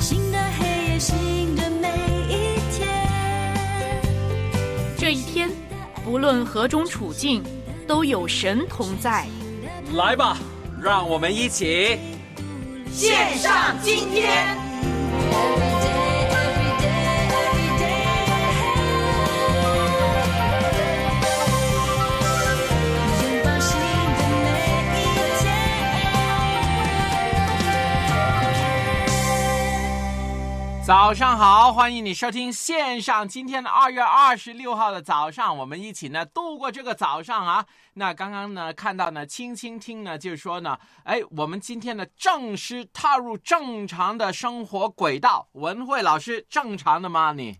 新的黑夜，新的每一天。这一天，不论何种处境，都有神同在。来吧，让我们一起献上今天。早上好，欢迎你收听线上今天的二月二十六号的早上，我们一起呢度过这个早上啊。那刚刚呢看到呢，轻轻听呢，就是说呢，哎，我们今天呢正式踏入正常的生活轨道。文慧老师，正常的吗？你？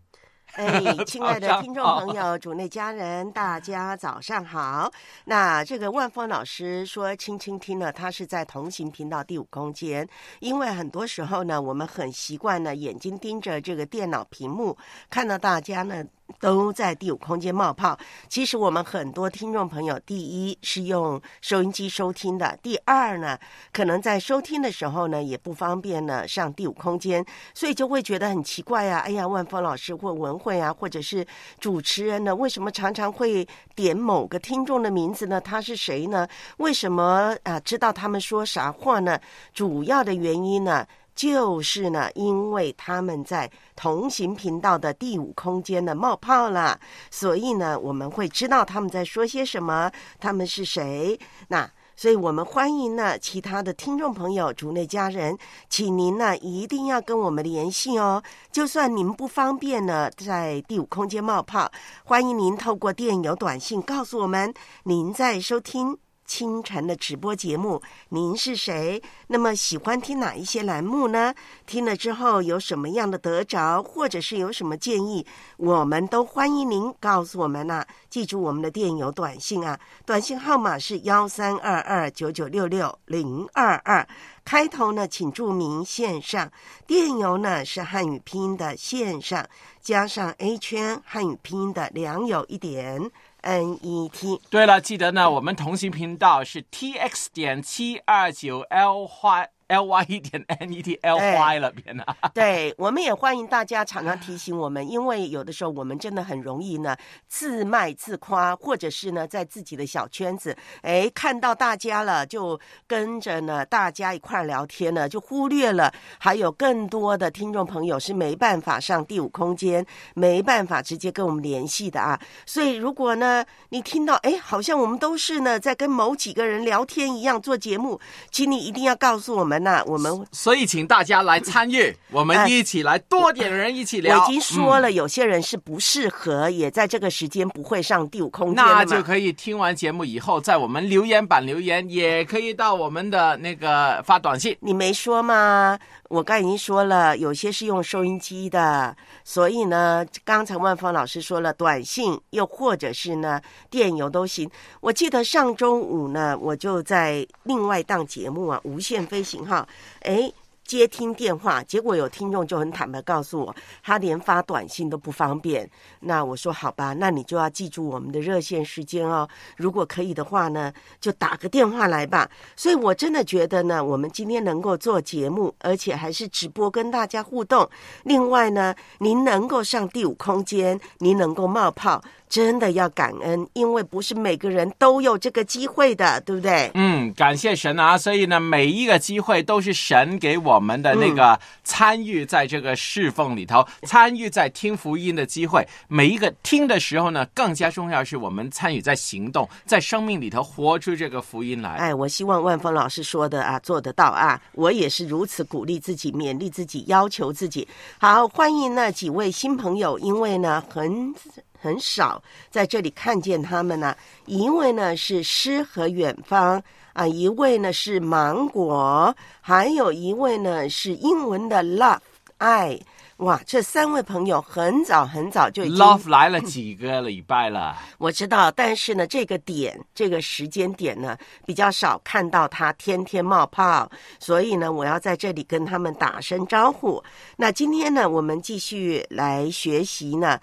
哎，亲爱的听众朋友、主内家人，大家早上好。那这个万峰老师说，轻轻听呢，他是在同行频道第五空间，因为很多时候呢，我们很习惯呢，眼睛盯着这个电脑屏幕，看到大家呢。都在第五空间冒泡。其实我们很多听众朋友，第一是用收音机收听的，第二呢，可能在收听的时候呢，也不方便呢上第五空间，所以就会觉得很奇怪啊！哎呀，万峰老师或文慧啊，或者是主持人呢，为什么常常会点某个听众的名字呢？他是谁呢？为什么啊？知道他们说啥话呢？主要的原因呢？就是呢，因为他们在同行频道的第五空间呢冒泡了，所以呢，我们会知道他们在说些什么，他们是谁。那所以我们欢迎呢其他的听众朋友、主内家人，请您呢一定要跟我们联系哦。就算您不方便呢在第五空间冒泡，欢迎您透过电邮、短信告诉我们您在收听。清晨的直播节目，您是谁？那么喜欢听哪一些栏目呢？听了之后有什么样的得着，或者是有什么建议，我们都欢迎您告诉我们呐、记住我们的电邮、短信啊，短信号码是幺三二二九九六六零二二，开头呢请注明线上，电邮呢是汉语拼音的线上，加上 A 圈汉语拼音的良友一点。N E T 对了，记得呢，我们同行频道是 T X 点七二九 L 花 L Y 一点 N E T L Y 了，别呢。对，我们也欢迎大家常常提醒我们，因为有的时候我们真的很容易呢自卖自夸，或者是呢在自己的小圈子，哎，看到大家了就跟着呢大家一块儿聊天呢，就忽略了还有更多的听众朋友是没办法上第五空间，没办法直接跟我们联系的啊。所以如果呢你听到哎，好像我们都是呢在跟某几个人聊天一样做节目，请你一定要告诉我们呐、我们所以请大家来参与，我们一起来，多点人一起聊。我已经说嗯了，有些人是不适合，也在这个时间不会上第五空间那就可以听完节目以后，在我们留言板留言，也可以到我们的那个发短信。你没说吗？我刚已经说了，有些是用收音机的，所以呢，刚才万芳老师说了，短信又或者是呢电邮都行。我记得上周五呢，我就在另外一档节目啊，《无限飞行号》，哎。接听电话，结果有听众就很坦白告诉我，他连发短信都不方便。那我说好吧，那你就要记住我们的热线时间哦。如果可以的话呢，就打个电话来吧。所以我真的觉得呢，我们今天能够做节目，而且还是直播跟大家互动。另外呢，您能够上第五空间，您能够冒泡，真的要感恩，因为不是每个人都有这个机会的，对不对？嗯，感谢神啊！所以呢，每一个机会都是神给我们的那个参与在这个侍奉里头，参与在听福音的机会。每一个听的时候呢，更加重要是我们参与在行动，在生命里头活出这个福音来。哎，我希望万峰老师说的啊，做得到啊！我也是如此鼓励自己、勉励自己、要求自己。好，欢迎那几位新朋友，因为呢，很很少在这里看见他们呢、一位呢是诗和远方啊，一位呢是芒果，还有一位呢是英文的 love 爱。哇，这三位朋友很早很早就已经 Love 来了几个礼拜了？我知道，但是呢，这个点这个时间点呢，比较少看到他天天冒泡，所以呢，我要在这里跟他们打声招呼。那今天呢，我们继续来学习呢，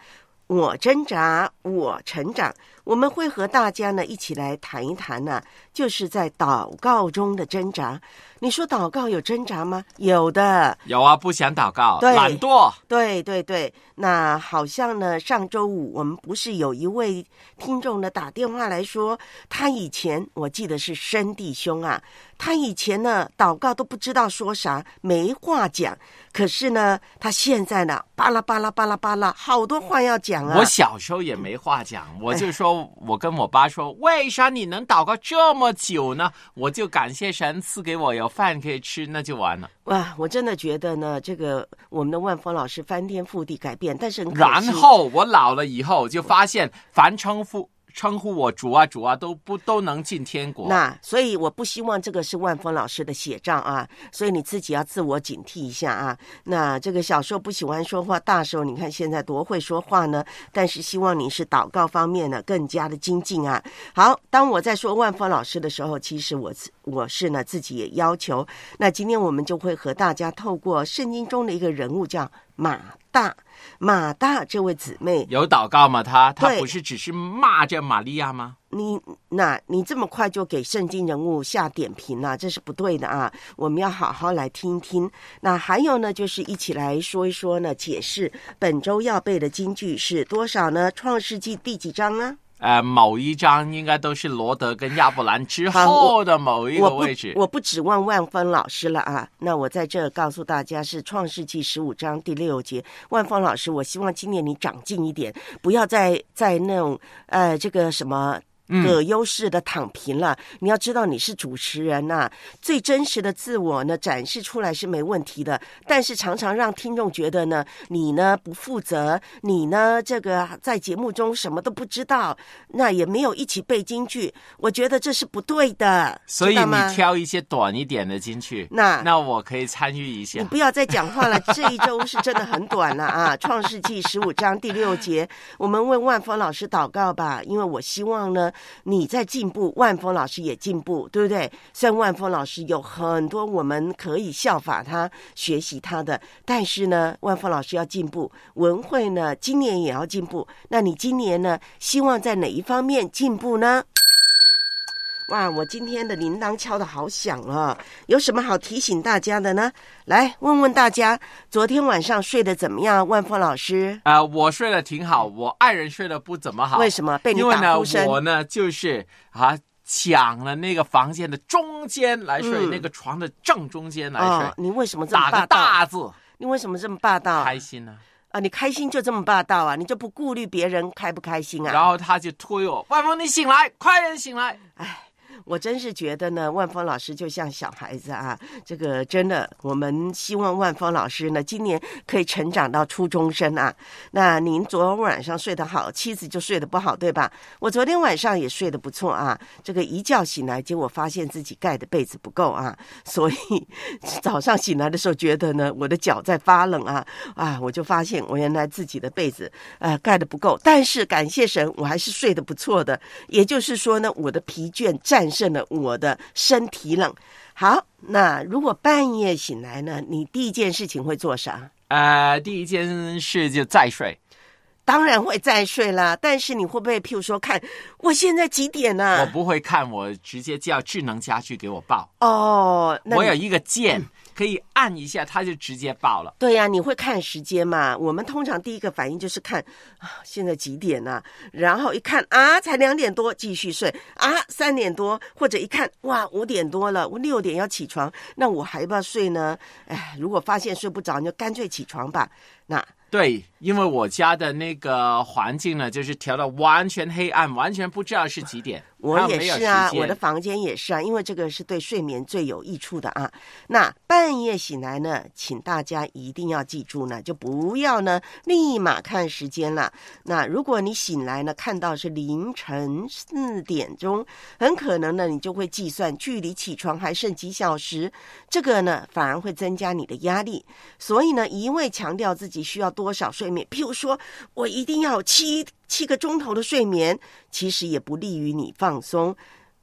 我挣扎，我成长。我们会和大家呢一起来谈一谈呢，就是在祷告中的挣扎。你说祷告有挣扎吗？有的，有啊，不想祷告，对懒惰。对对对，那好像呢，上周五我们不是有一位听众呢打电话来说，他以前我记得是生弟兄啊，他以前呢祷告都不知道说啥，没话讲，可是呢，他现在呢巴拉巴拉巴拉巴拉，好多话要讲啊。我小时候也没话讲，我就说，我跟我爸说，为啥你能祷告这么久呢？我就感谢神赐给我有饭可以吃，那就完了。哇，我真的觉得呢，这个我们的万峰老师翻天覆地改变，但是然后我老了以后就发现，凡称呼称呼我主啊主啊，都不都能进天国。那所以我不希望这个是万峰老师的写照啊，所以你自己要自我警惕一下啊。那这个小时候不喜欢说话，大时候你看现在多会说话呢。但是希望你是祷告方面呢更加的精进啊。好，当我在说万峰老师的时候，其实我我是呢自己也要求。那今天我们就会和大家透过圣经中的一个人物叫马大，马大这位姊妹，有祷告吗？她她不是只是骂着玛利亚吗？你那你这么快就给圣经人物下点评了、这是不对的啊！我们要好好来听一听。那还有呢，就是一起来说一说呢，解释本周要背的金句是多少呢？创世纪第几章呢？呃，某一张应该都是罗德跟亚伯兰之好后的某一个位置。我不指望万峰老师了啊！那我在这告诉大家是创世纪十五章第六节。万峰老师，我希望今年你长进一点，不要再在那种呃这个什么。嗯。葛优式的躺平了，你要知道你是主持人呐、最真实的自我呢展示出来是没问题的，但是常常让听众觉得呢你呢不负责，你呢这个在节目中什么都不知道，那也没有一起背京剧，我觉得这是不对的，所以你挑一些短一点的进去，那那我可以参与一下。你。不要再讲话了，这一周是真的很短了啊！创世纪十五章第六节，我们问万峰老师祷告吧，因为我希望呢你在进步，万峰老师也进步，对不对？虽然万峰老师有很多我们可以效法他、学习他的，但是呢，万峰老师要进步，文慧呢今年也要进步。那你今年呢，希望在哪一方面进步呢？哇，我今天的铃铛敲的好响哦，有什么好提醒大家的呢？来问问大家，昨天晚上睡得怎么样？万峰老师，呃，我睡得挺好，我爱人睡得不怎么好。为什么被你因为呢，打呼声？我呢就是啊抢了那个房间的中间来睡，嗯那个床的正中间来睡，哦，你为什么这么打个霸道？大字，你为什么这么霸道？开心呢、啊，你开心就这么霸道啊？你就不顾虑别人开不开心啊？然后他就推我，万峰你醒来，快点醒来。我真是觉得呢，万峰老师就像小孩子啊，这个真的，我们希望万峰老师呢，今年可以成长到初中生啊。那您昨晚上睡得好，妻子就睡得不好，对吧？我昨天晚上也睡得不错啊，这个一觉醒来，结果发现自己盖的被子不够啊，所以 早上醒来的时候觉得呢，我的脚在发冷啊啊，我就发现我原来自己的被子呃盖的不够，但是感谢神，我还是睡得不错的。也就是说呢，我的疲倦战胜了我的身体冷。好，那如果半夜醒来呢，你第一件事情会做啥？呃，第一件事就再睡，当然会再睡啦，但是你会不会譬如说看我现在几点呢、我不会看，我直接叫智能家居给我报。哦，那我有一个键，可以按一下，它就直接爆了。对呀、你会看时间嘛？我们通常第一个反应就是看啊，现在几点呢、然后一看啊，才两点多，继续睡啊，三点多，或者一看哇，五点多了，我六点要起床，那我还要不要睡呢？哎，如果发现睡不着，你就干脆起床吧。那对，因为我家的那个环境呢，就是调到完全黑暗，完全不知道是几点。我也是啊我的房间也是啊，因为这个是对睡眠最有益处的啊。那半夜醒来呢，请大家一定要记住呢，就不要呢立马看时间了。那如果你醒来呢，看到是凌晨四点钟，很可能呢你就会计算距离起床还剩几小时，这个呢反而会增加你的压力。所以呢，一味强调自己需要多少睡眠，譬如说我一定要七七个钟头的睡眠，其实也不利于你放松。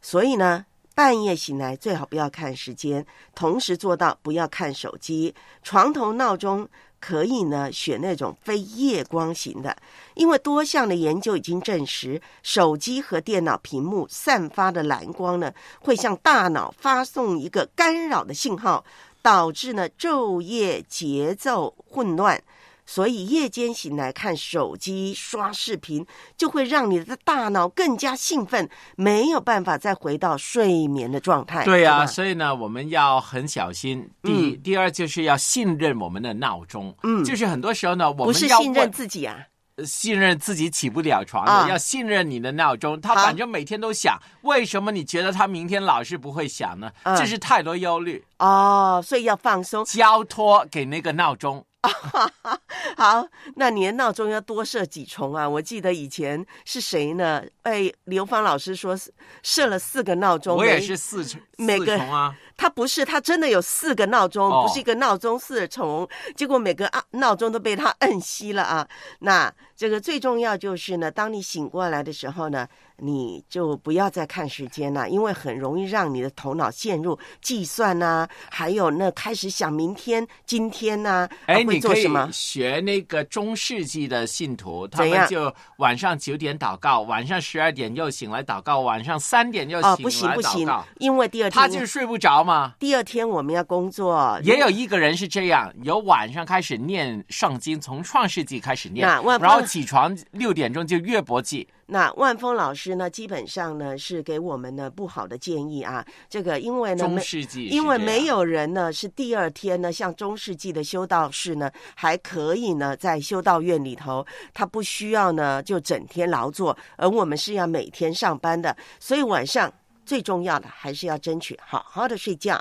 所以呢，半夜醒来最好不要看时间，同时做到不要看手机。床头闹钟可以呢选那种非夜光型的，因为多项的研究已经证实，手机和电脑屏幕散发的蓝光呢，会向大脑发送一个干扰的信号，导致呢昼夜节奏混乱。所以夜间醒来看手机、刷视频，就会让你的大脑更加兴奋，没有办法再回到睡眠的状态。对呀、所以呢，我们要很小心。第一，第二就是要信任我们的闹钟。嗯就是很多时候呢，我们要是信任自己啊。信任自己起不了床的，啊要信任你的闹钟。他反正每天都响，为什么你觉得他明天老是不会响呢？嗯这是太多忧虑，哦，所以要放松。交托给那个闹钟。好，那你的闹钟要多设几重啊？我记得以前是谁呢？哎，刘芳老师说设了四个闹钟，我也是四重每个他不是，他真的有四个闹钟，哦不是一个闹钟四重，结果每个啊闹钟都被他摁熄了啊。那这个最重要就是呢，当你醒过来的时候呢，你就不要再看时间了，因为很容易让你的头脑陷入计算呐、还有那开始想明天、今天呐、哎，啊会你可以做什么？学那个中世纪的信徒，他们就晚上九点祷告，晚上十二点又醒来祷告，晚上三点又哦，醒不行来不行祷告，，因为第二天他就是睡不着嘛。第二天我们要工作，也有一个人是这样，由晚上开始念圣经，从创世纪开始念然后峰起床六点钟就约伯记。那万峰老师呢，基本上呢是给我们呢不好的建议啊。这个因为呢，中世纪因为没有人呢是第二天呢，像中世纪的修道士呢，还可以呢在修道院里头，他不需要呢就整天劳作，而我们是要每天上班的，所以晚上最重要的还是要争取好好的睡觉。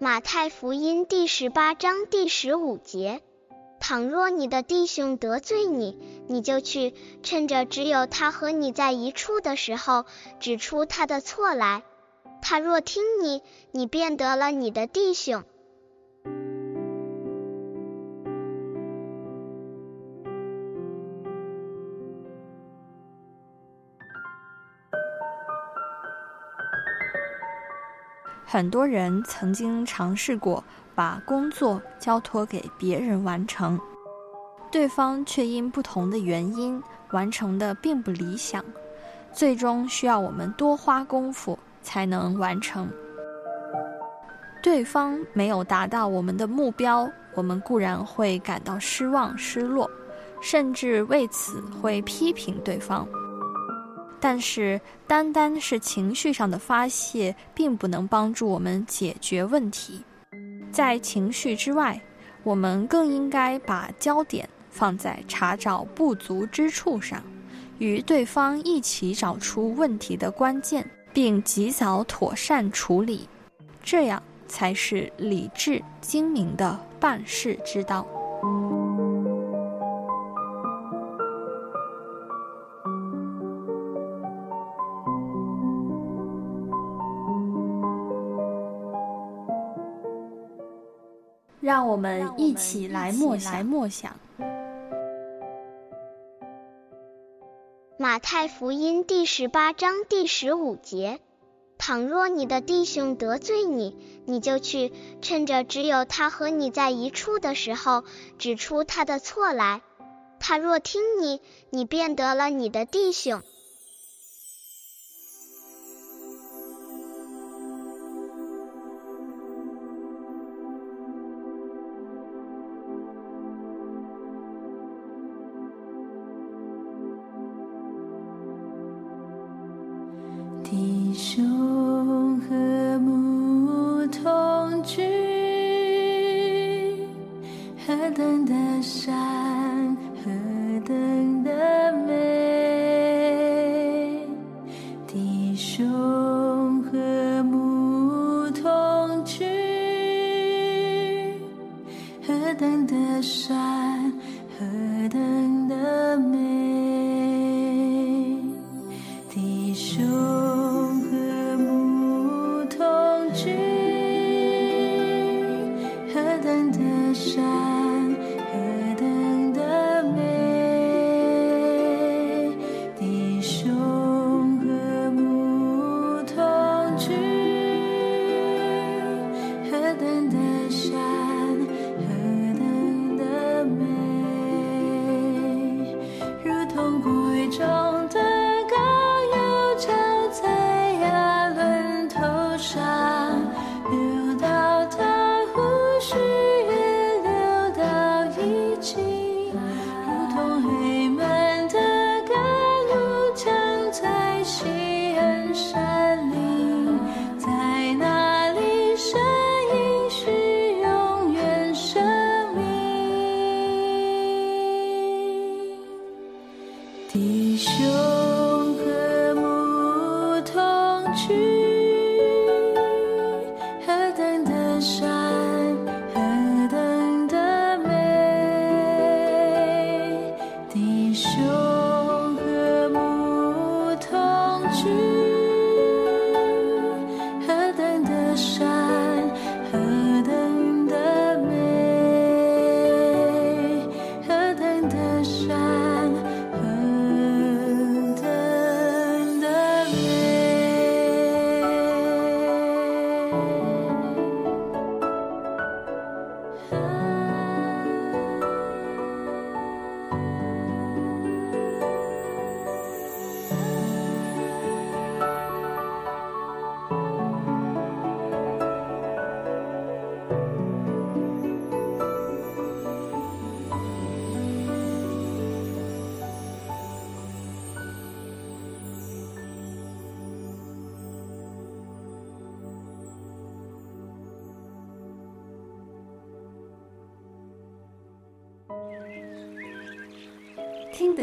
马太福音第十八章第十五节：倘若你的弟兄得罪你，你就去，趁着只有他和你在一处的时候，指出他的错来。他若听你，你便得了你的弟兄。很多人曾经尝试过把工作交托给别人完成，对方却因不同的原因完成的并不理想，最终需要我们多花功夫才能完成。对方没有达到我们的目标，我们固然会感到失望、失落，甚至为此会批评对方。但是，单单是情绪上的发泄，并不能帮助我们解决问题。在情绪之外，我们更应该把焦点放在查找不足之处上，与对方一起找出问题的关键，并及早妥善处理，这样才是理智精明的办事之道。让我们一起来默想。默想。马太福音第十八章第十五节：倘若你的弟兄得罪你，你就去，趁着只有他和你在一处的时候，指出他的错来。他若听你，你便得了你的弟兄。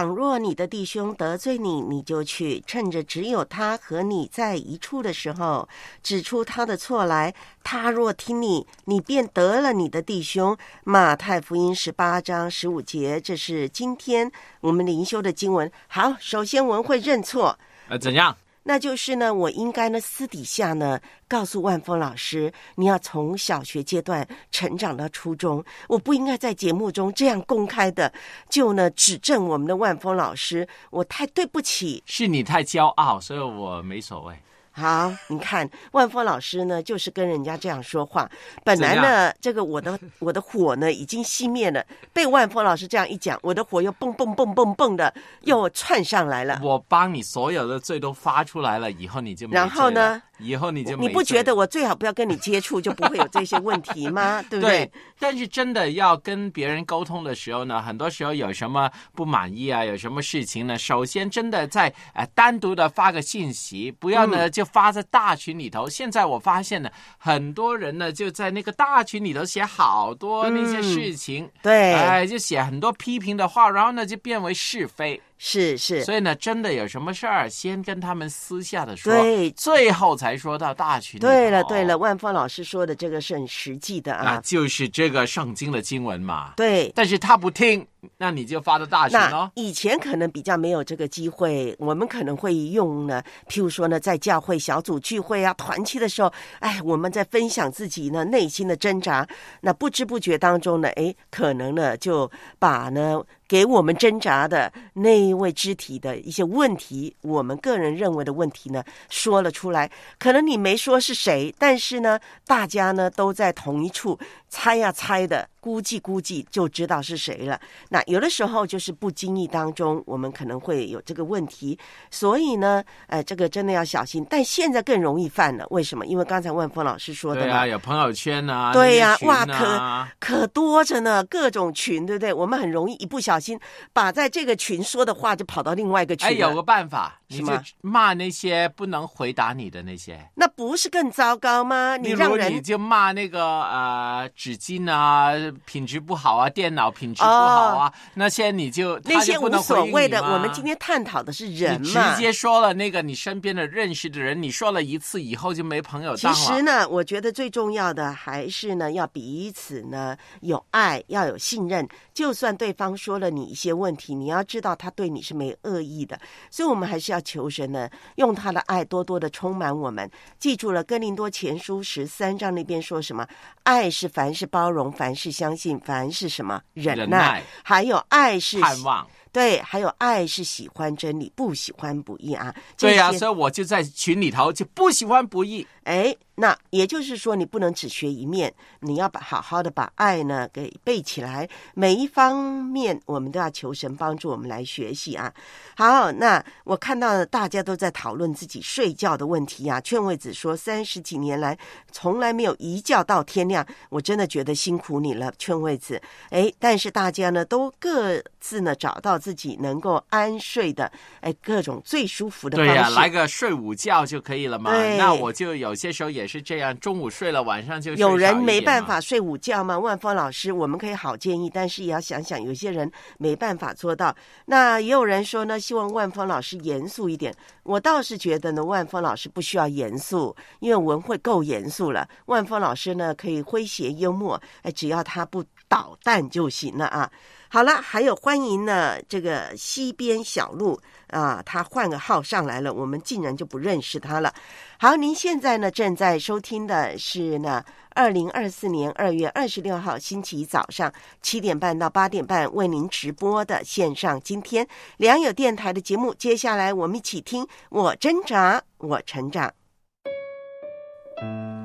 倘若你的弟兄得罪你，你就去，趁着只有他和你在一处的时候，指出他的错来。他若听你，你便得了你的弟兄。马太福音十八章十五节，这是今天我们灵修的经文。好，首先文会认错，呃，怎样？那就是呢，我应该呢私底下呢告诉万峰老师，你要从小学阶段成长到初中，我不应该在节目中这样公开的就呢指正我们的万峰老师，我太对不起。是你太骄傲，所以我没所谓。好，你看万峰老师呢，就是跟人家这样说话。本来呢，这个我的我的火呢已经熄灭了，被万峰老师这样一讲，我的火又蹦蹦蹦蹦蹦的又窜上来了。我帮你所有的罪都发出来了，以后你就没然后呢？以后你就没你不觉得我最好不要跟你接触，就不会有这些问题吗？对不对？对，但是真的要跟别人沟通的时候呢，很多时候有什么不满意啊，有什么事情呢？首先真的在呃单独的发个信息，不要呢、嗯就发在大群里头。现在我发现呢，很多人呢就在那个大群里头写好多那些嗯事情，对哎，就写很多批评的话，然后呢就变为是非。是是，所以呢，真的有什么事儿，先跟他们私下的说，对最后才说到大群里。对了对了，万峰老师说的这个是很实际的啊，啊。就是这个圣经的经文嘛。对，但是他不听，那你就发到大群那喽。以前可能比较没有这个机会，我们可能会用呢，譬如说呢，在教会小组聚会啊、团契的时候，哎，我们在分享自己呢内心的挣扎，那不知不觉当中呢，哎，可能呢就把呢给我们挣扎的那一位肢体的一些问题，我们个人认为的问题呢说了出来。可能你没说是谁，但是呢，大家呢都在同一处猜呀猜的，估计估计就知道是谁了。那有的时候就是不经意当中，我们可能会有这个问题，所以呢，呃，这个真的要小心。但现在更容易犯了，为什么？因为刚才万峰老师说的嘛，对啊，有朋友圈啊，对呀、那些群哇，啊可可多着呢，各种群，对不对？我们很容易一不小心把在这个群说的话就跑到另外一个群哎，有个办法，你就是吗骂那些不能回答你的那些。那不是更糟糕吗？你让人你就骂那个呃纸巾啊品质不好啊，电脑品质不好啊，那些你就哦那些无所谓的，我们今天探讨的是人你嘛。直接说了那个你身边的认识的人，你说了一次以后就没朋友其当了。实呢，我觉得最重要的还是呢，要彼此呢有爱，要有信任。就算对方说了你一些问题，你要知道他对你是没恶意的。所以，我们还是要求神呢，用他的爱多多的充满我们。记住了，《哥林多前书》十三章那边说什么？爱是凡事包容，凡事相信，凡事什么忍耐，忍耐还有爱是盼望。对，还有爱是喜欢真理，不喜欢不义啊。对呀、所以我就在群里头就不喜欢不义。哎，那也就是说，你不能只学一面，你要把好好的把爱呢给背起来。每一方面，我们都要求神帮助我们来学习啊。好，那我看到大家都在讨论自己睡觉的问题啊。劝慰子说，三十几年来从来没有一觉到天亮，我真的觉得辛苦你了，劝慰子。哎，但是大家呢都各自呢找到自己能够安睡的，哎，各种最舒服的方式。对呀、来个睡午觉就可以了嘛。对那我就有些时候也是这样，中午睡了，晚上就有人没办法睡午觉吗？万峰老师，我们可以好建议，但是也要想想，有些人没办法做到。那也有人说呢，希望万峰老师严肃一点。我倒是觉得呢，万峰老师不需要严肃，因为文慧够严肃了。万峰老师呢，可以诙谐幽默，哎，只要他不捣蛋就行了啊。好了，还有欢迎呢，这个西边小路啊，他换个号上来了，我们竟然就不认识他了。好，您现在呢正在收听的是呢，二零二四年二月二十六号星期一早上七点半到八点半为您直播的线上今天良友电台的节目。接下来我们一起听我挣扎，我成长。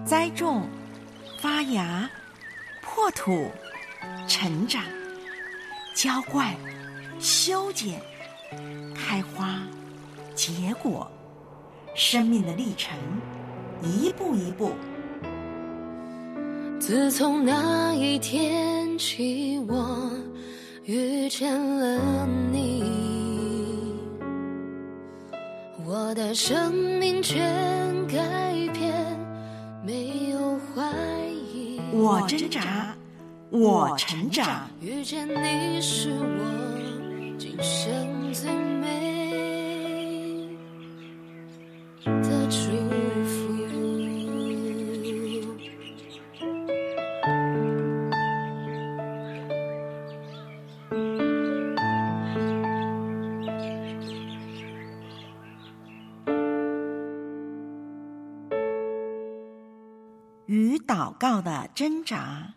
栽种、发芽、破土、成长、浇灌、修剪、开花、结果，生命的历程，一步一步。自从那一天起，我遇见了你，我的生命全改变，没有怀疑。我挣扎，我成长。遇见你是我今生最美的祝福。与祷告的挣扎，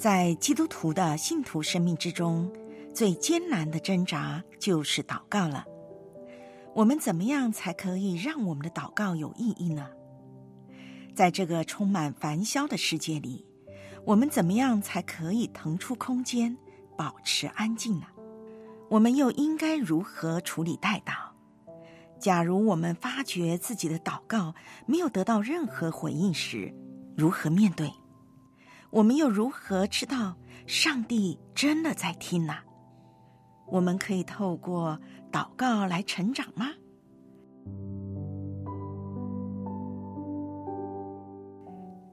在基督徒的信徒生命之中，最艰难的挣扎就是祷告了。我们怎么样才可以让我们的祷告有意义呢？在这个充满烦嚣的世界里，我们怎么样才可以腾出空间，保持安静呢？我们又应该如何处理代祷？假如我们发觉自己的祷告没有得到任何回应时，如何面对？我们又如何知道上帝真的在听呢？我们可以透过祷告来成长吗？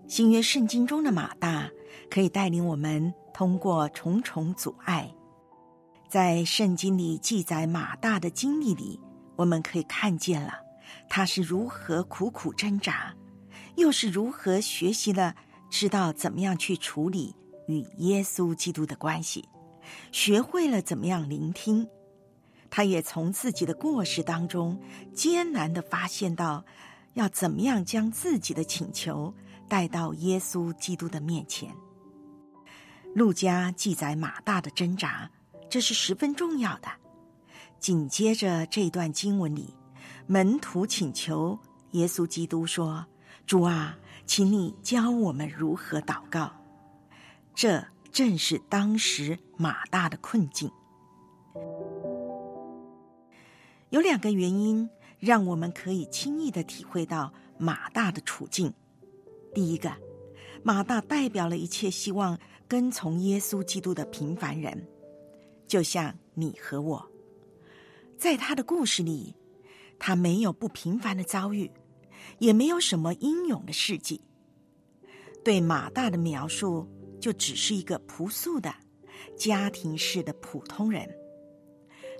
新约圣经中的马大可以带领我们通过重重阻碍，在圣经里记载马大的经历里，我们可以看见了他是如何苦苦挣扎，又是如何学习了知道怎么样去处理与耶稣基督的关系，学会了怎么样聆听。他也从自己的过失当中艰难的发现到，要怎么样将自己的请求带到耶稣基督的面前。路加记载马大的挣扎。这是十分重要的。紧接着这段经文里，门徒请求耶稣基督说：“主啊，请你教我们如何祷告。”这正是当时马大的困境。有两个原因让我们可以轻易的体会到马大的处境。第一个，马大代表了一切希望跟从耶稣基督的平凡人。就像你和我，在他的故事里，他没有不平凡的遭遇，也没有什么英勇的事迹。对马大的描述，就只是一个朴素的家庭式的普通人。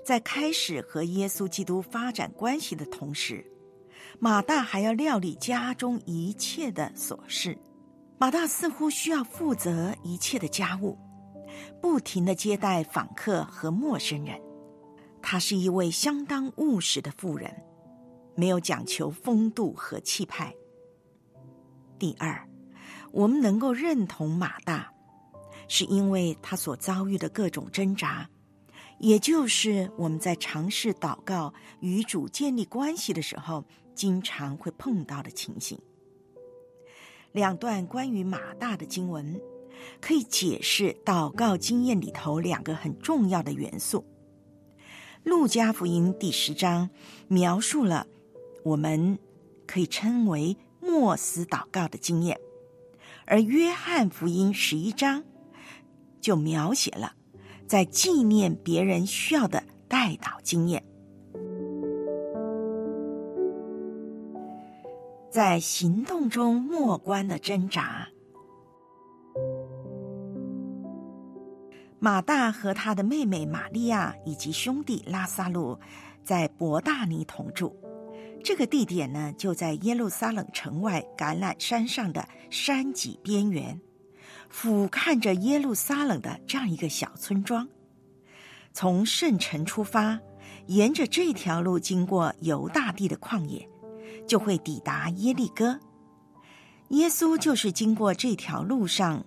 在开始和耶稣基督发展关系的同时，马大还要料理家中一切的琐事。马大似乎需要负责一切的家务。不停的接待访客和陌生人，他是一位相当务实的妇人，没有讲求风度和气派。第二，我们能够认同马大，是因为他所遭遇的各种挣扎，也就是我们在尝试祷告与主建立关系的时候，经常会碰到的情形。两段关于马大的经文。可以解释祷告经验里头两个很重要的元素。路加福音第十章描述了我们可以称为默思祷告的经验，而约翰福音十一章就描写了在纪念别人需要的代祷经验，在行动中默观的挣扎。马大和他的妹妹玛利亚以及兄弟拉萨路在伯大尼同住。这个地点呢，就在耶路撒冷城外橄榄山上的山脊边缘，俯瞰着耶路撒冷的这样一个小村庄。从圣城出发，沿着这条路经过犹大地的旷野，就会抵达耶利哥。耶稣就是经过这条路上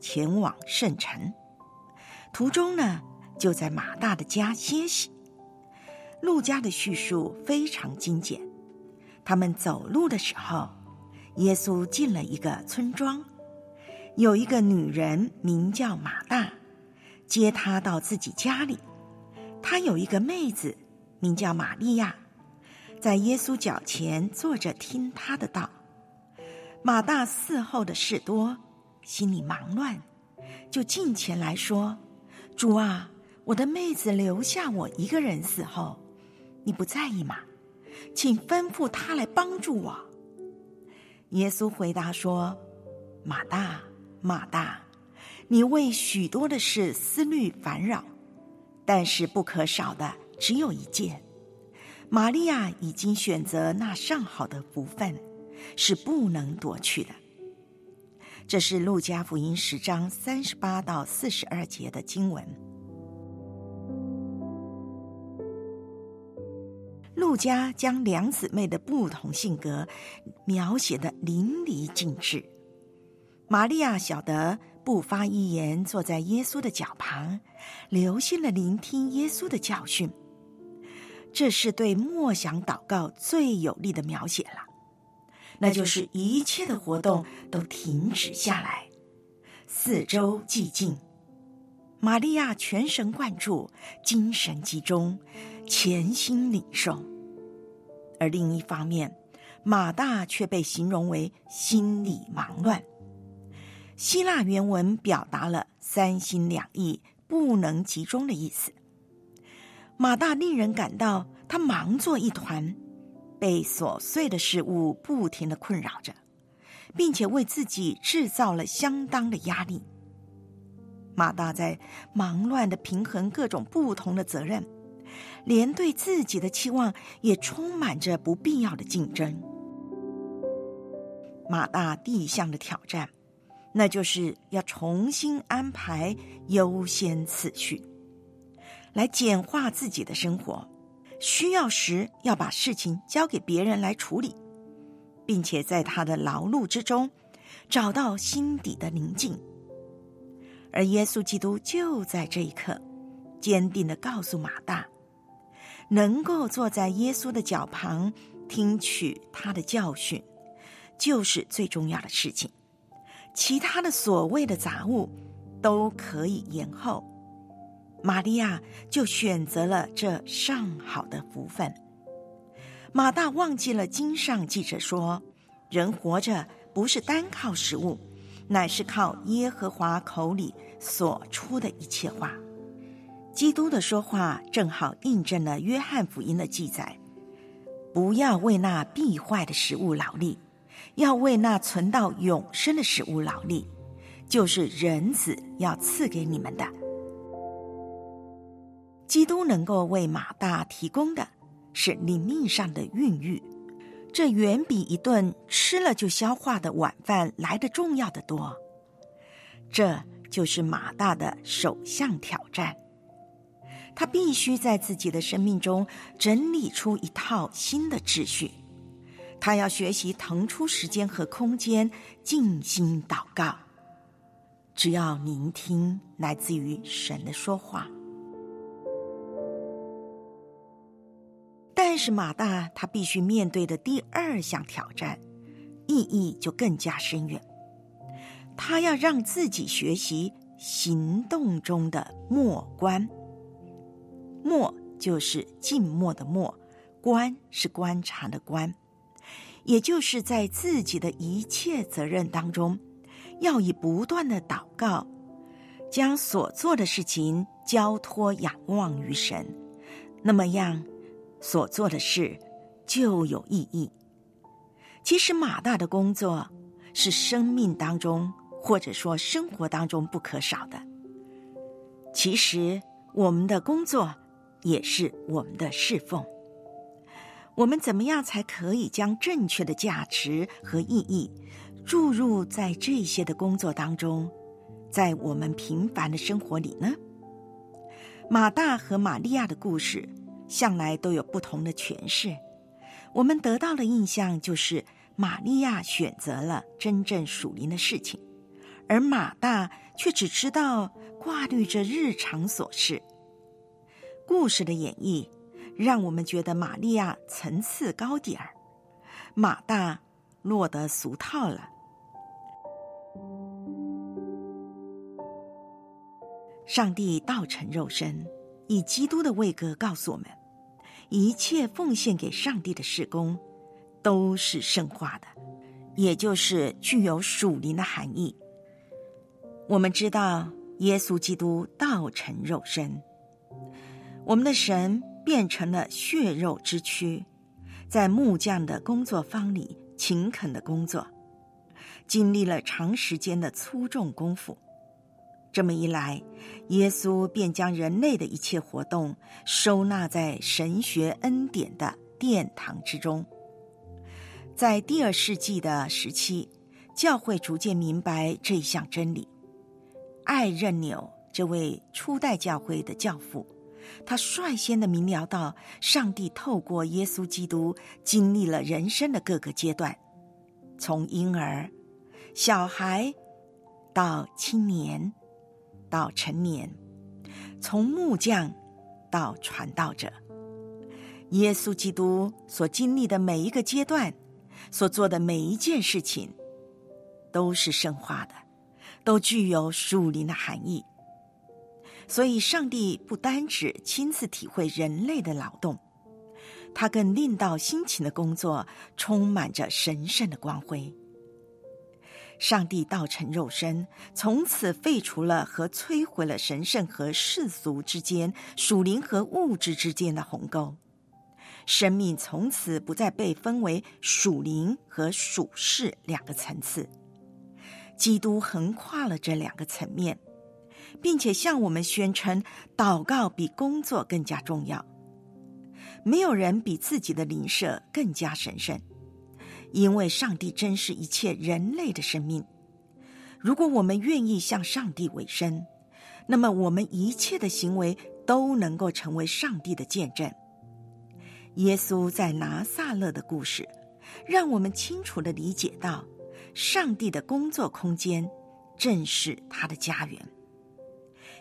前往圣城。途中呢，就在马大的家歇息。路加的叙述非常精简。他们走路的时候，耶稣进了一个村庄，有一个女人名叫马大，接他到自己家里。他有一个妹子名叫玛利亚，在耶稣脚前坐着听他的道。马大伺候的事多，心里忙乱，就近前来说。主啊，我的妹子留下我一个人伺候，你不在意吗？请吩咐他来帮助我。耶稣回答说：“马大，马大，你为许多的事思虑烦扰，但是不可少的只有一件。玛利亚已经选择那上好的福分，是不能夺去的。”这是路加福音十章三十八到四十二节的经文。杜家将两姊妹的不同性格描写的淋漓尽致。玛利亚晓得不发一言，坐在耶稣的脚旁，留心了聆听耶稣的教训。这是对默想祷告最有力的描写了。那就是一切的活动都停止下来，四周寂静，玛利亚全神贯注，精神集中，潜心领受。而另一方面，马大却被形容为心里忙乱。希腊原文表达了三心两意、不能集中的意思。马大令人感到他忙作一团。被琐碎的事物不停的困扰着，并且为自己制造了相当的压力。马大在忙乱的平衡各种不同的责任，连对自己的期望也充满着不必要的竞争。马大第一项的挑战，那就是要重新安排优先次序，来简化自己的生活。需要时要把事情交给别人来处理，并且在他的劳碌之中找到心底的宁静。而耶稣基督就在这一刻，坚定的告诉马大，能够坐在耶稣的脚旁听取他的教训，就是最重要的事情。其他的所谓的杂物都可以延后。玛利亚就选择了这上好的福分。马大忘记了经上记着说，人活着不是单靠食物，乃是靠耶和华口里所出的一切话。基督的说话正好印证了约翰福音的记载：不要为那必坏的食物劳力，要为那存到永生的食物劳力，就是人子要赐给你们的。基督能够为马大提供的是灵命上的孕育，这远比一顿吃了就消化的晚饭来的重要的多。这就是马大的首项挑战，他必须在自己的生命中整理出一套新的秩序。他要学习腾出时间和空间静心祷告，只要聆听来自于神的说话。但是马大他必须面对的第二项挑战，意义就更加深远。他要让自己学习行动中的默观。默就是静默的默，观是观察的观，也就是在自己的一切责任当中，要以不断的祷告，将所做的事情交托仰望于神，那么样。所做的事就有意义。其实马大的工作是生命当中或者说生活当中不可少的。其实我们的工作也是我们的侍奉。我们怎么样才可以将正确的价值和意义注入在这些的工作当中，在我们平凡的生活里呢？马大和玛利亚的故事。向来都有不同的诠释，我们得到的印象就是玛利亚选择了真正属灵的事情，而马大却只知道挂虑着日常琐事。故事的演绎让我们觉得玛利亚层次高点儿，马大落得俗套了。上帝道成肉身。以基督的位格告诉我们，一切奉献给上帝的事工都是圣化的，也就是具有属灵的含义。我们知道，耶稣基督道成肉身，我们的神变成了血肉之躯，在木匠的工作坊里勤恳的工作，经历了长时间的粗重功夫。这么一来，耶稣便将人类的一切活动收纳在神学恩典的殿堂之中。在第二世纪的时期，教会逐渐明白这一项真理。艾任纽这位初代教会的教父，他率先的明了到，上帝透过耶稣基督经历了人生的各个阶段，从婴儿、小孩到青年。到成年，从木匠到传道者，耶稣基督所经历的每一个阶段，所做的每一件事情，都是圣化的，都具有属灵的含义。所以，上帝不单只亲自体会人类的劳动，他更令到辛勤的工作充满着神圣的光辉。上帝道成肉身，从此废除了和摧毁了神圣和世俗之间、属灵和物质之间的鸿沟。生命从此不再被分为属灵和属世两个层次。基督横跨了这两个层面，并且向我们宣称，祷告比工作更加重要。没有人比自己的邻舍更加神圣，因为上帝珍视一切人类的生命。如果我们愿意向上帝委身，那么我们一切的行为都能够成为上帝的见证。耶稣在拿撒勒的故事，让我们清楚的理解到，上帝的工作空间正是他的家园。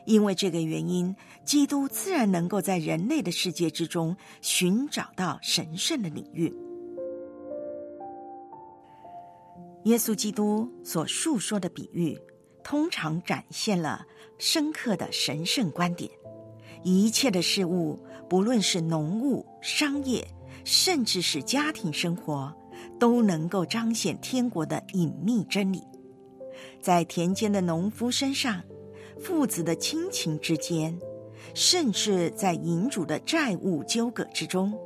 因为这个原因，基督自然能够在人类的世界之中寻找到神圣的领域。耶稣基督所述说的比喻，通常展现了深刻的神圣观点。一切的事物，不论是农务、商业，甚至是家庭生活，都能够彰显天国的隐秘真理。在田间的农夫身上，父子的亲情之间，甚至在银主的债务纠葛之中，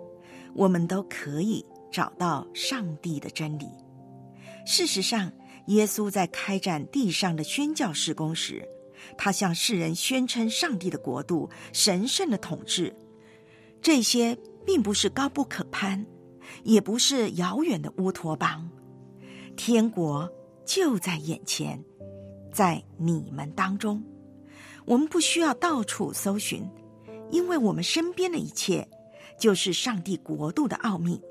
我们都可以找到上帝的真理。事实上，耶稣在开展地上的宣教事工时，他向世人宣称上帝的国度、神圣的统治。这些并不是高不可攀，也不是遥远的乌托邦。天国就在眼前，在你们当中。我们不需要到处搜寻，因为我们身边的一切就是上帝国度的奥秘。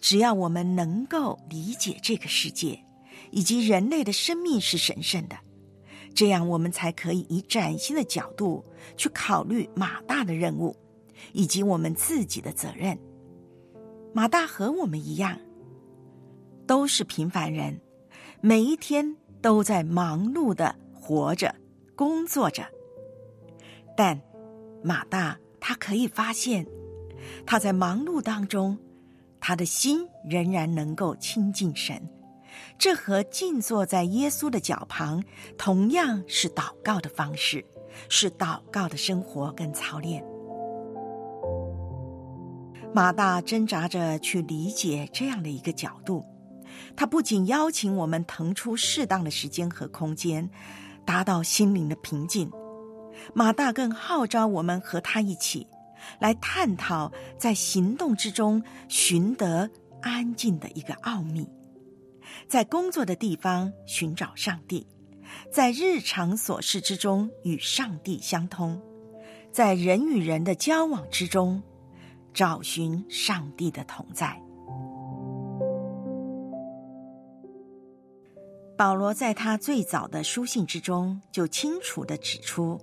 只要我们能够理解这个世界，以及人类的生命是神圣的，这样我们才可以以崭新的角度去考虑马大的任务，以及我们自己的责任。马大和我们一样，都是平凡人，每一天都在忙碌的活着。工作着，但马大他可以发现，他在忙碌当中，他的心仍然能够亲近神。这和静坐在耶稣的脚旁，同样是祷告的方式，是祷告的生活跟操练。马大挣扎着去理解这样的一个角度，他不仅邀请我们腾出适当的时间和空间。达到心灵的平静，马大更号召我们和他一起来探讨在行动之中寻得安静的一个奥秘，在工作的地方寻找上帝，在日常琐事之中与上帝相通，在人与人的交往之中找寻上帝的同在。保罗在他最早的书信之中就清楚的指出，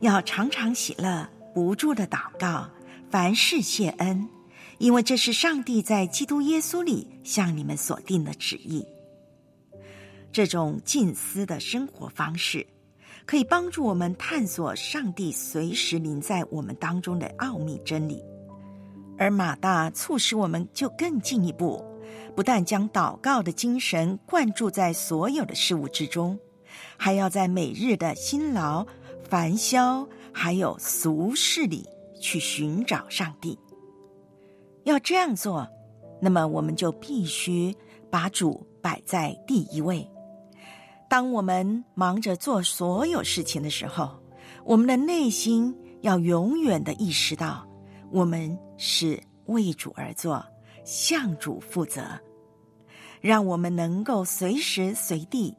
要常常喜乐，不住的祷告，凡事谢恩，因为这是上帝在基督耶稣里向你们所定的旨意。这种静思的生活方式，可以帮助我们探索上帝随时临在我们当中的奥秘真理，而马大促使我们就更进一步。不但将祷告的精神灌注在所有的事物之中，还要在每日的辛劳、烦嚣还有俗事里去寻找上帝。要这样做，那么我们就必须把主摆在第一位。当我们忙着做所有事情的时候，我们的内心要永远的意识到，我们是为主而做。向主负责，让我们能够随时随地、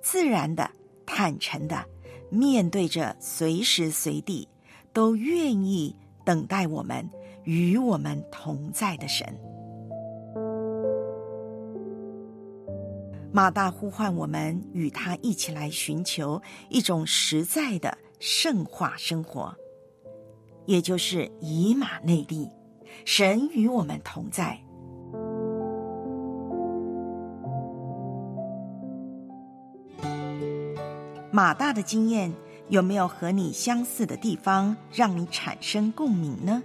自然的、坦诚的面对着随时随地都愿意等待我们、与我们同在的神。马大呼唤我们与他一起来寻求一种实在的圣化生活，也就是以马内利，神与我们同在。马大的经验有没有和你相似的地方，让你产生共鸣呢？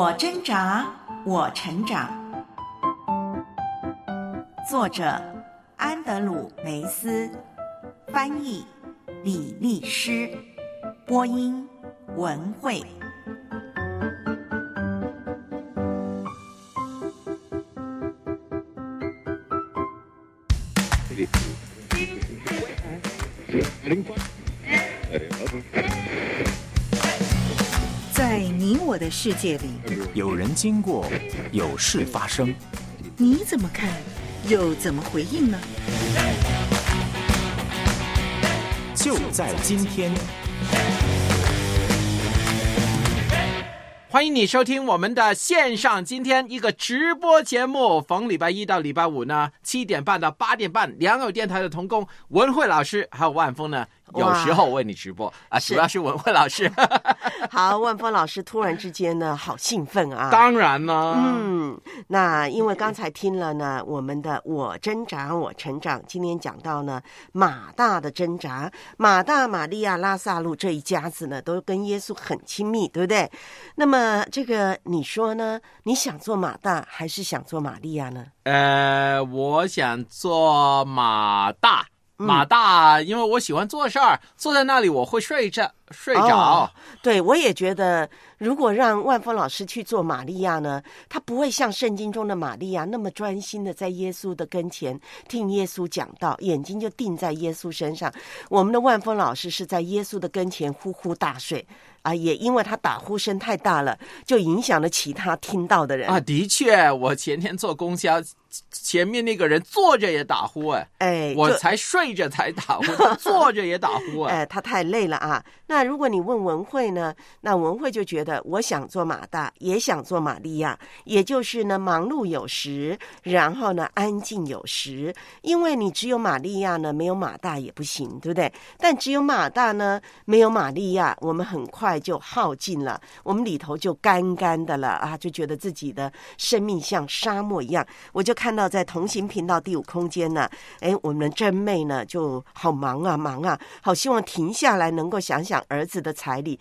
我挣扎，我成长。作者：安德鲁·梅斯，翻译：李丽诗，播音：文慧。的世界里，有人经过，有事发生。你怎么看，又怎么回应呢？就在今天，欢迎你收听我们的线上今天一个直播节目，逢礼拜一到礼拜五呢，七点半到八点半，良友电台的童工文慧老师还有万峰呢，有时候为你直播啊，主要是文慧老师。好，万峰老师突然之间呢，好兴奋啊！当然呢，嗯，那因为刚才听了呢，我们的我挣扎我成长，今天讲到呢马大的挣扎，马大、玛利亚、拉萨路这一家子呢，都跟耶稣很亲密，对不对？那么这个你说呢？你想做马大还是想做玛利亚呢？呃，我想做马大。马大，因为我喜欢做事儿，坐在那里我会睡着睡着。哦、对，我也觉得，如果让万峰老师去做玛利亚呢，他不会像圣经中的玛利亚那么专心的在耶稣的跟前听耶稣讲道，眼睛就定在耶稣身上。我们的万峰老师是在耶稣的跟前呼呼大睡。啊，也因为他打呼声太大了，就影响了其他听到的人啊。的确，我前天坐公交，前面那个人坐着也打呼哎，哎，我才睡着才打呼，他 坐着也打呼哎，他太累了啊。那如果你问文慧呢，那文慧就觉得我想做马大，也想做玛利亚，也就是呢忙碌有时，然后呢安静有时。因为你只有玛利亚呢，没有马大也不行，对不对？但只有马大呢，没有玛利亚，我们很快就耗尽了，我们里头就干干的了啊，就觉得自己的生命像沙漠一样。我就看到在同行频道第五空间呢，哎，我们的真妹呢就好忙啊忙啊，好希望停下来能够想想儿子的彩礼。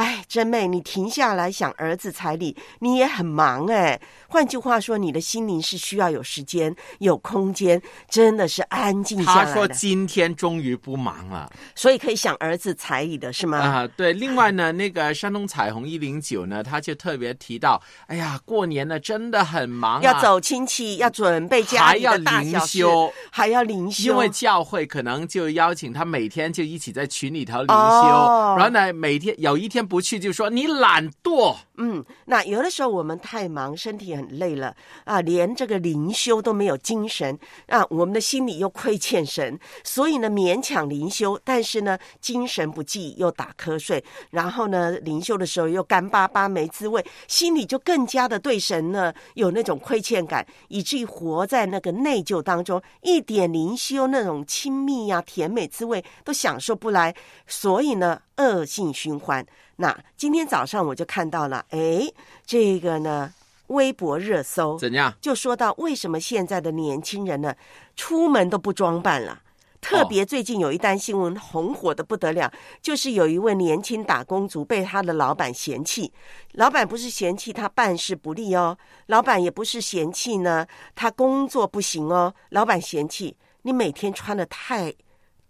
哎，真妹，你停下来想儿子彩礼，你也很忙哎。换句话说，你的心灵是需要有时间、有空间，真的是安静下来他说今天终于不忙了，所以可以想儿子彩礼的是吗？啊，对。另外呢，那个山东彩虹一零九呢，他就特别提到，哎呀，过年呢真的很忙、啊，要走亲戚，要准备家里的大小事，还要灵修，因为教会可能就邀请他每天就一起在群里头灵修，哦、然后呢，每天有一天不去就说你懒惰。嗯，那有的时候我们太忙，身体很累了啊，连这个灵修都没有精神啊，我们的心里又亏欠神，所以呢勉强灵修，但是呢精神不济，又打瞌睡，然后呢灵修的时候又干巴巴没滋味，心里就更加的对神呢有那种亏欠感，以至于活在那个内疚当中，一点灵修那种亲密呀、甜美滋味都享受不来，所以呢恶性循环。那今天早上我就看到了，哎，这个呢，微博热搜怎样？就说到为什么现在的年轻人呢，出门都不装扮了，特别最近有一单新闻红火的不得了，就是有一位年轻打工族被他的老板嫌弃，老板不是嫌弃他办事不力哦，老板也不是嫌弃呢他工作不行哦，老板嫌弃你每天穿的太。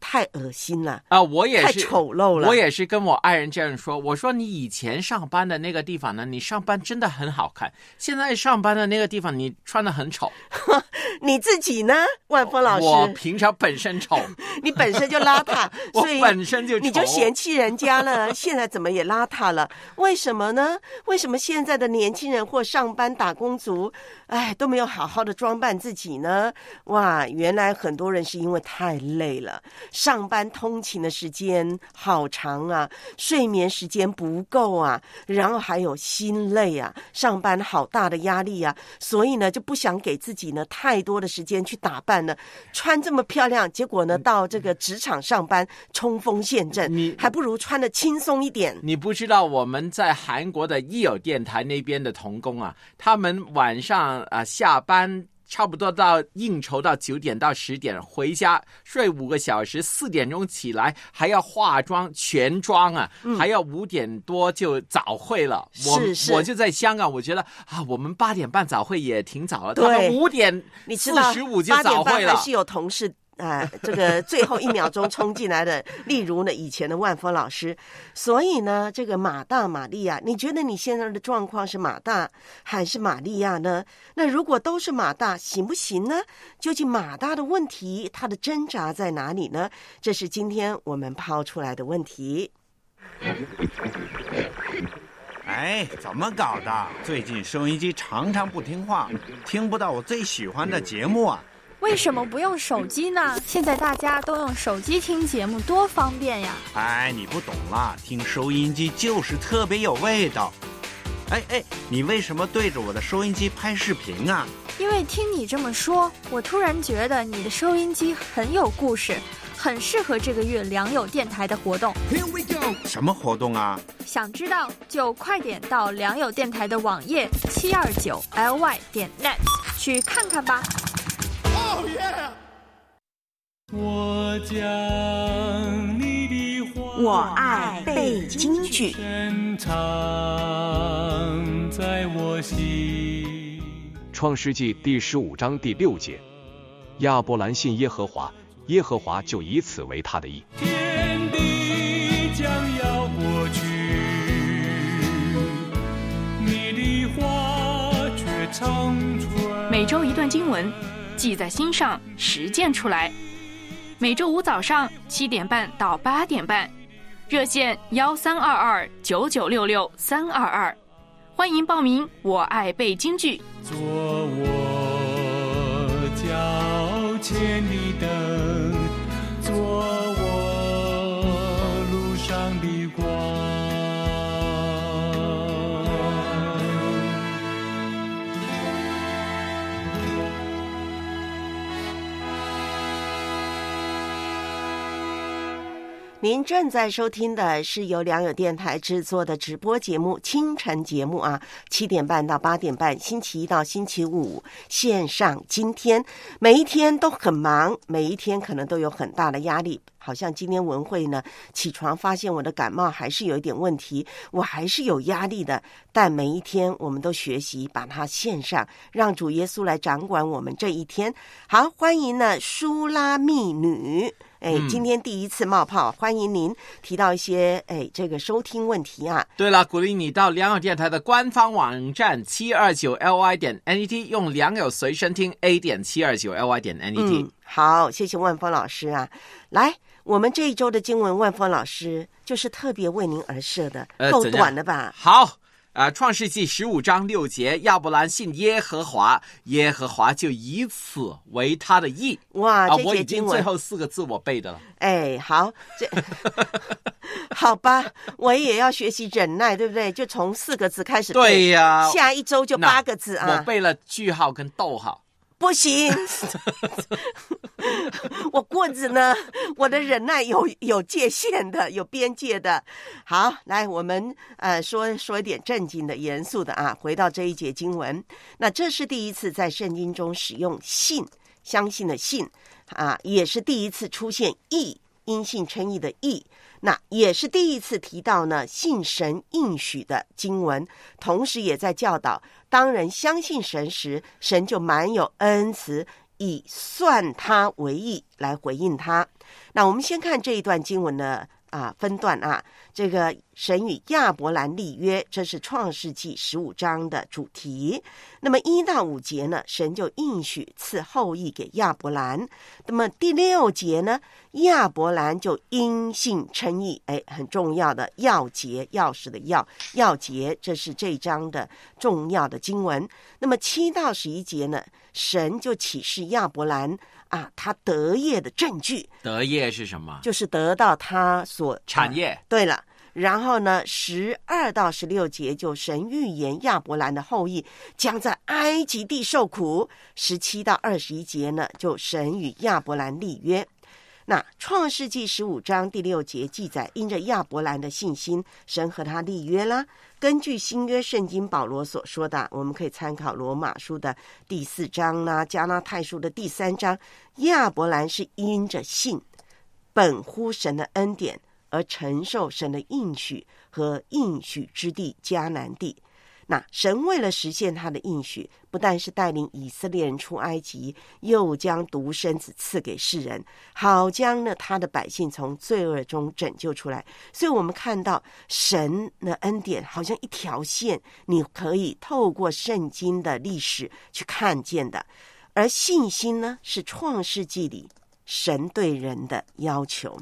太恶心了啊！我也是太丑陋了。我也是跟我爱人这样说。我说你以前上班的那个地方呢，你上班真的很好看。现在上班的那个地方，你穿的很丑。你自己呢，万峰老师？我平常本身丑，你本身就邋遢，所以本身就你就嫌弃人家了。现在怎么也邋遢了？为什么呢？为什么现在的年轻人或上班打工族，哎，都没有好好的装扮自己呢？哇，原来很多人是因为太累了。上班通勤的时间好长啊，睡眠时间不够啊，然后还有心累啊，上班好大的压力啊，所以呢就不想给自己呢太多的时间去打扮呢，穿这么漂亮，结果呢到这个职场上班冲锋陷阵，你还不如穿的轻松一点。你不知道我们在韩国的益友电台那边的童工啊，他们晚上啊下班。差不多到应酬到九点到十点回家睡五个小时，四点钟起来还要化妆全妆啊，还要五点多就早会了。是是，我就在香港，我觉得啊，我们八点半早会也挺早了，他们五点四十五就早会了。还是有同事。啊，这个最后一秒钟冲进来的，例如呢，以前的万峰老师，所以呢，这个马大、玛利亚，你觉得你现在的状况是马大还是玛利亚呢？那如果都是马大，行不行呢？究竟马大的问题，他的挣扎在哪里呢？这是今天我们抛出来的问题。哎，怎么搞的？最近收音机常常不听话，听不到我最喜欢的节目啊！为什么不用手机呢？现在大家都用手机听节目，多方便呀！哎，你不懂啦，听收音机就是特别有味道。哎哎，你为什么对着我的收音机拍视频啊？因为听你这么说，我突然觉得你的收音机很有故事，很适合这个月良友电台的活动。Here we go！什么活动啊？想知道就快点到良友电台的网页七二九 ly 点 net 去看看吧。我将你的话，我爱背京剧。在我心。创世纪第十五章第六节，亚伯兰信耶和华，耶和华就以此为他的意。天地将要过去，你的话却长存。每周一段经文。记在心上，实践出来。每周五早上七点半到八点半，热线幺三二二九九六六三二二，欢迎报名。我爱背京剧。做我脚前的，您正在收听的是由良友电台制作的直播节目清晨节目啊，七点半到八点半，星期一到星期五线上。今天每一天都很忙，每一天可能都有很大的压力。好像今天文慧呢，起床发现我的感冒还是有一点问题，我还是有压力的。但每一天我们都学习把它线上，让主耶稣来掌管我们这一天。好，欢迎呢，舒拉密女。哎，今天第一次冒泡，欢迎您提到一些哎这个收听问题啊。对了，鼓励你到良友电台的官方网站七二九 ly 点 net 用良友随身听 A 点七二九 ly 点 net。嗯，好，谢谢万峰老师啊。来，我们这一周的经文，万峰老师就是特别为您而设的，够短了吧？好。啊，《创世纪》十五章六节，亚伯兰信耶和华，耶和华就以此为他的意。哇，啊，我已经最后四个字我背的了。哎，好，这 好吧，我也要学习忍耐，对不对？就从四个字开始。对呀，下一周就八个字啊。我背了句号跟逗号。不行，我棍子呢？我的忍耐有有界限的，有边界的。好，来，我们呃说说一点正经的、严肃的啊。回到这一节经文，那这是第一次在圣经中使用“信”，相信的“信”。啊，也是第一次出现义，因信称义的义。那也是第一次提到呢，信神应许的经文，同时也在教导，当人相信神时，神就满有恩慈，以算他为义来回应他。那我们先看这一段经文的啊分段啊，这个神与亚伯兰立约，这是创世纪十五章的主题。那么一到五节呢，神就应许赐后裔给亚伯兰。那么第六节呢，亚伯兰就因信称义，哎，很重要的要节，钥匙的钥，要节，这是这一章的重要的经文。那么七到十一节呢，神就启示亚伯兰啊，他得业的证据，得业是什么？就是得到他所产业。对了。然后呢，十二到十六节就神预言亚伯兰的后裔将在埃及地受苦。十七到二十一节呢，就神与亚伯兰立约。那创世纪十五章第六节记载，因着亚伯兰的信心，神和他立约啦。根据新约圣经保罗所说的，我们可以参考罗马书的第四章啦，加拉太书的第三章，亚伯兰是因着信，本乎神的恩典。而承受神的应许和应许之地迦南地，那神为了实现他的应许，不但是带领以色列人出埃及，又将独生子赐给世人，好将呢他的百姓从罪恶中拯救出来。所以，我们看到神的恩典好像一条线，你可以透过圣经的历史去看见的。而信心呢，是创世纪里神对人的要求。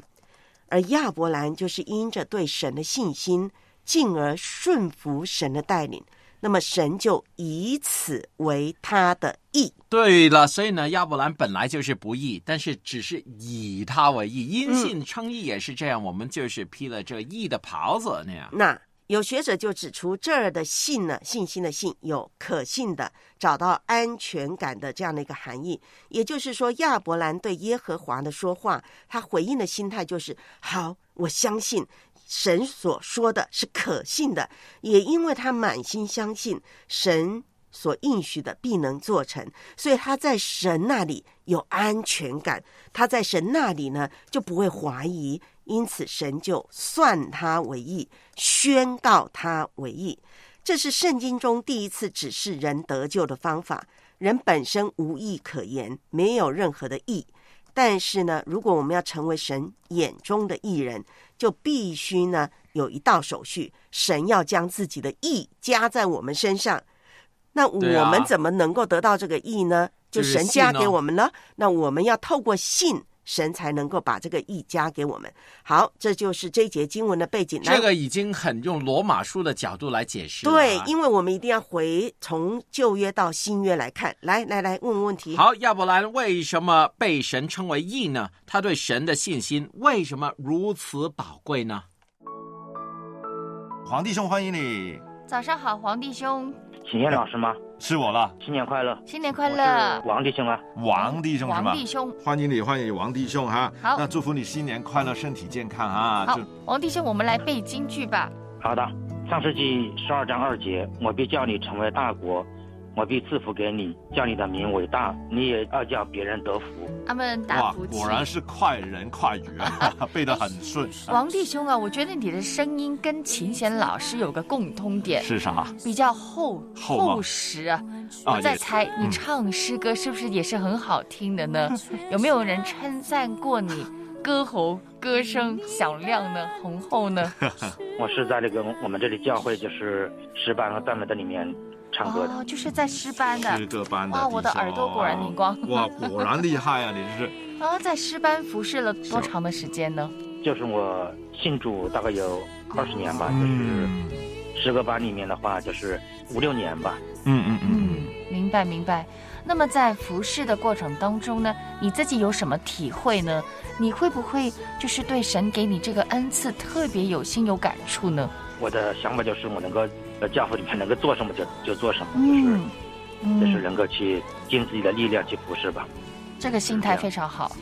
而亚伯兰就是因着对神的信心，进而顺服神的带领，那么神就以此为他的义。对了，所以呢，亚伯兰本来就是不义，但是只是以他为义，因信称义也是这样。我们就是披了这义的袍子那样。那。有学者就指出，这儿的信呢，信心的信有可信的、找到安全感的这样的一个含义。也就是说，亚伯兰对耶和华的说话，他回应的心态就是：好，我相信神所说的是可信的，也因为他满心相信神所应许的必能做成，所以他在神那里有安全感，他在神那里呢就不会怀疑。因此，神就算他为义，宣告他为义。这是圣经中第一次指示人得救的方法。人本身无义可言，没有任何的义。但是呢，如果我们要成为神眼中的义人，就必须呢有一道手续：神要将自己的义加在我们身上。那我们怎么能够得到这个义呢？就神加给我们呢。那我们要透过信。神才能够把这个义加给我们。好，这就是这节经文的背景。这个已经很用罗马书的角度来解释。对，因为我们一定要回从旧约到新约来看。来来来，问问问题。好，亚伯兰为什么被神称为义呢？他对神的信心为什么如此宝贵呢？皇帝兄，欢迎你。早上好，皇帝兄。请叶老师吗？是我了。新年快乐！新年快乐！王弟兄啊，王弟兄是吗？王弟兄，欢迎你，欢迎王弟兄哈。好，那祝福你新年快乐，身体健康啊。好，王弟兄，我们来背京剧吧。好的，上世纪十二章二节，我必叫你成为大国。我必赐福给你，叫你的名伟大，你也要叫别人得福。阿门。哇，果然是快人快语啊，背得很顺。王弟兄啊，我觉得你的声音跟琴弦老师有个共通点，是啥？比较厚厚实啊。我在猜，你唱诗歌是不是也是很好听的呢？有没有人称赞过你歌喉、歌声响亮呢？浑厚呢？我是在那个我们这里教会，就是诗班和赞美的里面。唱歌的，就是在诗班的，诗歌班的。哇，我的耳朵果然灵光。哇，果然厉害啊！你这是。啊，在诗班服侍了多长的时间呢？就是我信主大概有二十年吧，就是诗歌班里面的话，就是五六年吧。嗯嗯嗯。明白明白。那么在服侍的过程当中呢，你自己有什么体会呢？你会不会就是对神给你这个恩赐特别有心有感触呢？我的想法就是我能够。在家父里面能够做什么就就做什么，就是就是能够去尽自己的力量去服侍吧。这个心态非常好，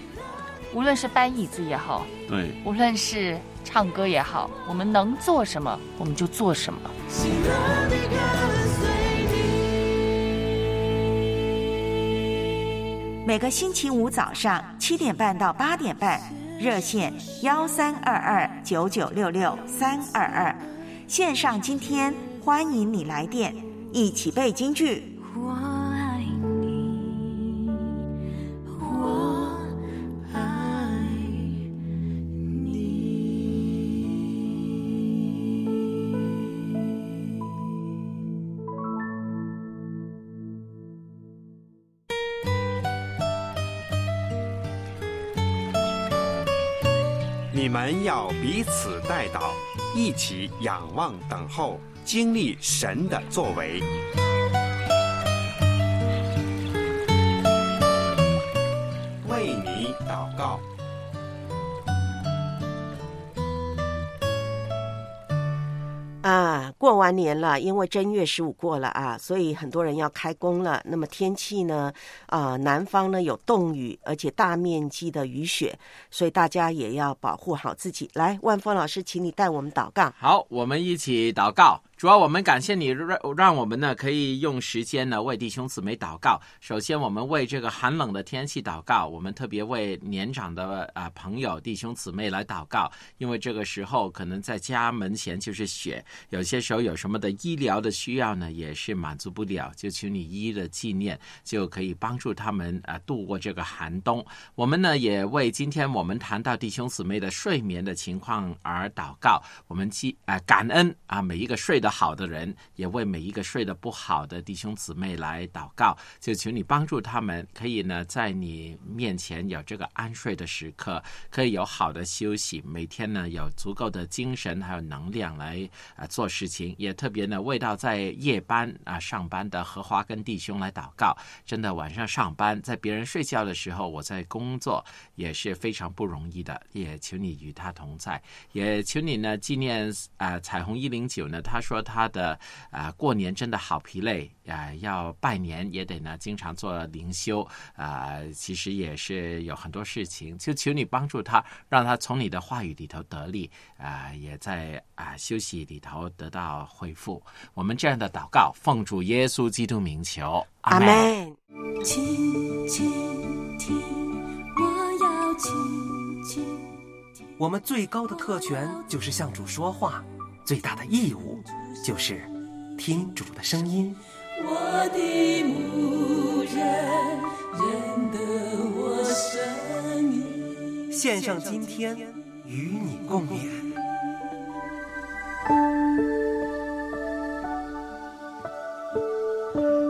无论是搬椅子也好，对，无论是唱歌也好，我们能做什么我们就做什么。每个星期五早上七点半到八点半，热线幺三二二九九六六三二二，线上今天欢迎你来电，一起背京剧。我爱你，我爱你你们要彼此带到，一起仰望等候，经历神的作为。三年了，因为正月十五过了啊，所以很多人要开工了。那么天气呢？啊，南方呢有冻雨，而且大面积的雨雪，所以大家也要保护好自己。来，万峰老师，请你带我们祷告。好，我们一起祷告。主要我们感谢你，让让我们呢可以用时间呢为弟兄姊妹祷告。首先，我们为这个寒冷的天气祷告，我们特别为年长的啊朋友弟兄姊妹来祷告，因为这个时候可能在家门前就是雪，有些时候有什么的医疗的需要呢，也是满足不了，就请你一一的纪念，就可以帮助他们啊度过这个寒冬。我们呢也为今天我们谈到弟兄姊妹的睡眠的情况而祷告，我们记啊感恩啊每一个睡的。好的人也为每一个睡得不好的弟兄姊妹来祷告，就求你帮助他们，可以呢在你面前有这个安睡的时刻，可以有好的休息，每天呢有足够的精神还有能量来啊做事情。也特别呢为到在夜班啊上班的荷花跟弟兄来祷告，真的晚上上班，在别人睡觉的时候，我在工作也是非常不容易的。也求你与他同在，也求你呢纪念啊彩虹一零九呢，他说。他的啊，过年真的好疲累啊，要拜年也得呢，经常做灵修啊，其实也是有很多事情，就求你帮助他，让他从你的话语里头得力啊，也在啊休息里头得到恢复。我们这样的祷告，奉主耶稣基督名求，阿门。我们最高的特权就是向主说话。最大的义务就是听主的声音。我的牧人认得我声音。献上今天与你共勉。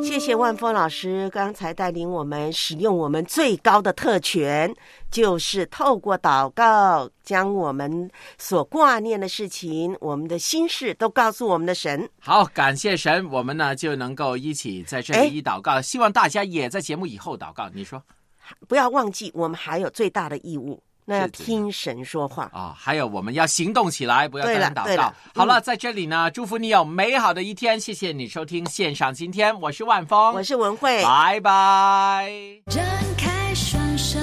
谢谢万峰老师刚才带领我们使用我们最高的特权，就是透过祷告，将我们所挂念的事情、我们的心事都告诉我们的神。好，感谢神，我们呢就能够一起在这里一祷告。希望大家也在节目以后祷告。你说，不要忘记，我们还有最大的义务。那要听神说话啊！还有，我们要行动起来，不要单祷告。好了，在这里呢，祝福你有美好的一天。谢谢你收听线上今天，我是万峰，我是文慧，拜拜。张开双手，